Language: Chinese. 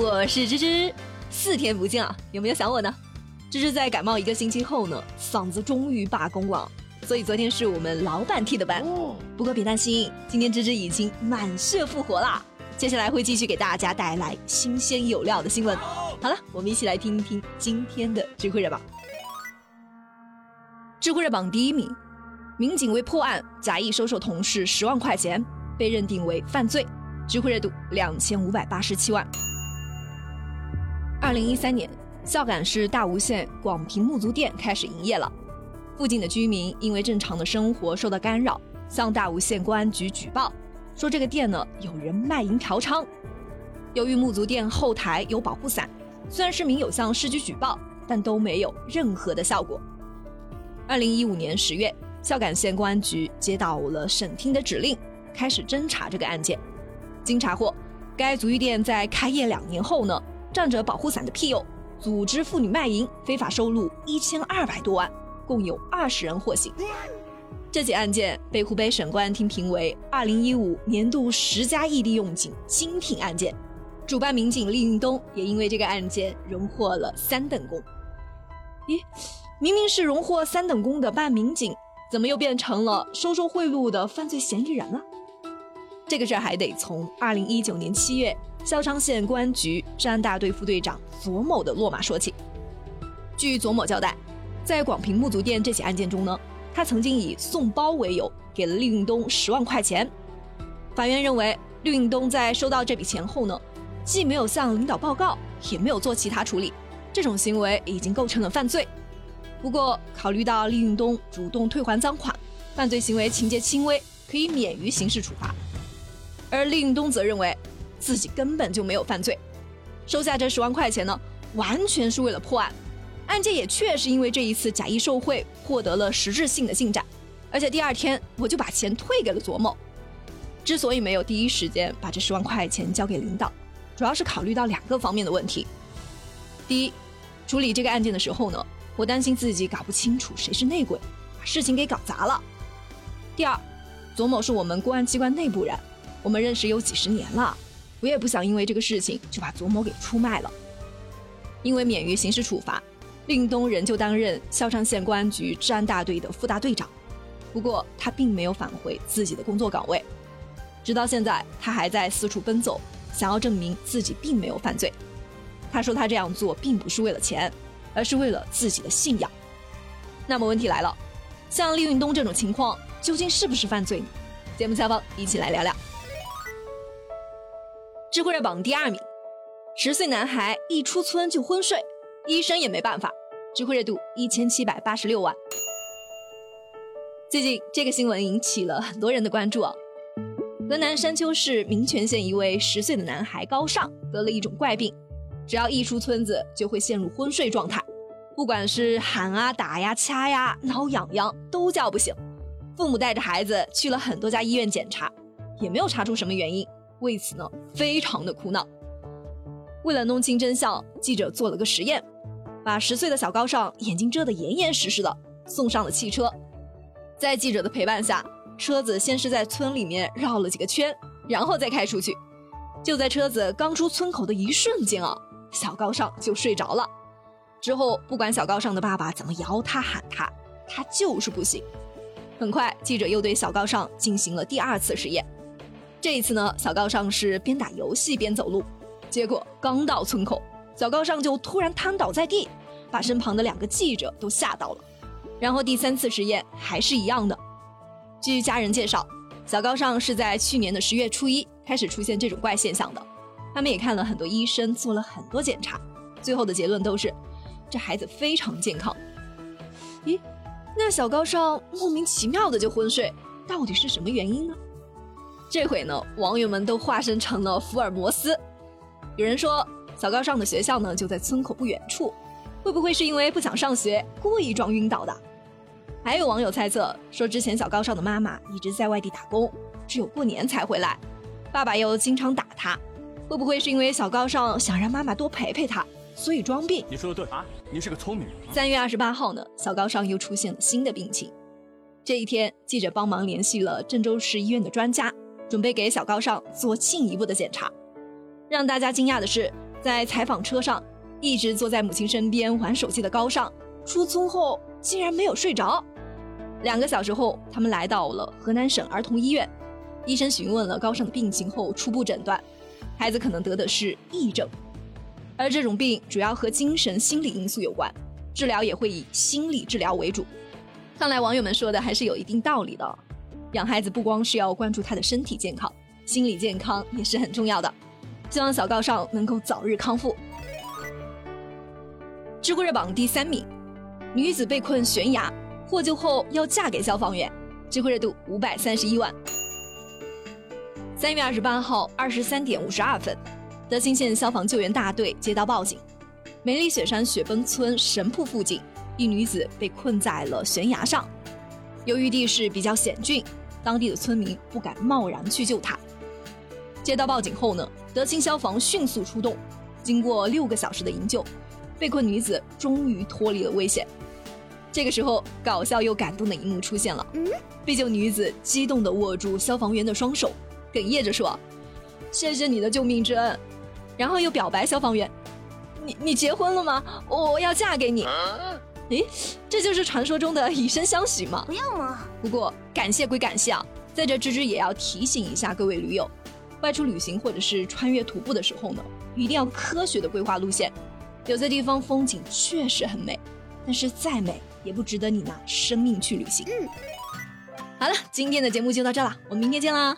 我是芝芝，四天不见啊，有没有想我呢？芝芝在感冒一个星期后呢，嗓子终于罢工了，所以昨天是我们老板替的班。不过别担心，今天芝芝已经满血复活啦。接下来会继续给大家带来新鲜有料的新闻。好了，我们一起来听一听今天的智慧热榜。智慧热榜第一名，民警为破案假意收受同事十万块钱，被认定为犯罪。知乎热度两千五百八十七万。二零一三年，孝感市大吴县广平木足店开始营业了。附近的居民因为正常的生活受到干扰，向大吴县公安局举报，说这个店呢有人卖淫嫖娼。由于木足店后台有保护伞，虽然市民有向市局举报，但都没有任何的效果。二零一五年十月，孝感县公安局接到了省厅的指令，开始侦查这个案件。经查获，该足浴店在开业两年后呢，仗着保护伞的庇佑，组织妇女卖淫，非法收入一千二百多万，共有二十人获刑。这起案件被湖北省公安厅评为二零一五年度十佳异地用警精品案件，主办民警厉运东也因为这个案件荣获了三等功。咦，明明是荣获三等功的办案民警，怎么又变成了收受贿赂的犯罪嫌疑人了？这个事儿还得从二零一九年七月，孝昌县公安局治安大队副队长左某的落马说起。据左某交代，在广平木足店这起案件中呢，他曾经以送包为由给了厉运东十万块钱。法院认为，厉运东在收到这笔钱后呢，既没有向领导报告，也没有做其他处理，这种行为已经构成了犯罪。不过，考虑到厉运东主动退还赃款，犯罪行为情节轻微，可以免于刑事处罚。而厉运东则认为，自己根本就没有犯罪，收下这十万块钱呢，完全是为了破案。案件也确实因为这一次假意受贿获得了实质性的进展，而且第二天我就把钱退给了左某。之所以没有第一时间把这十万块钱交给领导，主要是考虑到两个方面的问题。第一，处理这个案件的时候呢，我担心自己搞不清楚谁是内鬼，把事情给搞砸了。第二，左某是我们公安机关内部人。我们认识有几十年了，我也不想因为这个事情就把左某给出卖了。因为免于刑事处罚，令东仍旧担任孝昌县公安局治安大队的副大队长。不过他并没有返回自己的工作岗位，直到现在他还在四处奔走，想要证明自己并没有犯罪。他说他这样做并不是为了钱，而是为了自己的信仰。那么问题来了，像厉运东这种情况究竟是不是犯罪呢？节目下方一起来聊聊。智慧热榜第二名，十岁男孩一出村就昏睡，医生也没办法。智慧热度一千七百八十六万。最近这个新闻引起了很多人的关注啊。河南山丘市民权县一位十岁的男孩高尚得了一种怪病，只要一出村子就会陷入昏睡状态，不管是喊啊、打呀、掐呀、挠痒痒都叫不醒。父母带着孩子去了很多家医院检查，也没有查出什么原因。为此呢，非常的苦恼。为了弄清真相，记者做了个实验，把十岁的小高尚眼睛遮得严严实实的，送上了汽车。在记者的陪伴下，车子先是在村里面绕了几个圈，然后再开出去。就在车子刚出村口的一瞬间啊，小高尚就睡着了。之后，不管小高尚的爸爸怎么摇他喊他，他就是不醒。很快，记者又对小高尚进行了第二次实验。这一次呢，小高尚是边打游戏边走路，结果刚到村口，小高尚就突然瘫倒在地，把身旁的两个记者都吓到了。然后第三次实验还是一样的。据家人介绍，小高尚是在去年的十月初一开始出现这种怪现象的，他们也看了很多医生，做了很多检查，最后的结论都是这孩子非常健康。咦，那小高尚莫名其妙的就昏睡，到底是什么原因呢？这回呢，网友们都化身成了福尔摩斯。有人说，小高尚的学校呢就在村口不远处，会不会是因为不想上学，故意装晕倒的？还有网友猜测说，之前小高尚的妈妈一直在外地打工，只有过年才回来，爸爸又经常打他，会不会是因为小高尚想让妈妈多陪陪他，所以装病？你说的对啊，你是个聪明人。三月二十八号呢，小高尚又出现了新的病情。这一天，记者帮忙联系了郑州市医院的专家。准备给小高尚做进一步的检查。让大家惊讶的是，在采访车上，一直坐在母亲身边玩手机的高尚，出村后竟然没有睡着。两个小时后，他们来到了河南省儿童医院，医生询问了高尚的病情后，初步诊断，孩子可能得的是癔症，而这种病主要和精神心理因素有关，治疗也会以心理治疗为主。看来网友们说的还是有一定道理的，养孩子不光是要关注他的身体健康，心理健康也是很重要的。希望小高尚能够早日康复。知乎热榜第三名，女子被困悬崖获救后要嫁给消防员，知乎热度五百三十一万。三月二十八号二十三点五十二分，德清县消防救援大队接到报警，梅里雪山雪崩村神瀑附近，一女子被困在了悬崖上，由于地势比较险峻，当地的村民不敢贸然去救她。接到报警后呢，德清消防迅速出动，经过六个小时的营救，被困女子终于脱离了危险。这个时候，搞笑又感动的一幕出现了。被救女子激动地握住消防员的双手，哽咽着说：“谢谢你的救命之恩。”然后又表白消防员：“你你结婚了吗？我要嫁给你。”诶，这就是传说中的以身相许吗？不要嘛！不过感谢归感谢啊，在这芝芝也要提醒一下各位驴友。外出旅行或者是穿越徒步的时候呢，一定要科学的规划路线。有些地方风景确实很美，但是再美也不值得你拿生命去旅行。嗯，好了，今天的节目就到这了，我们明天见啦。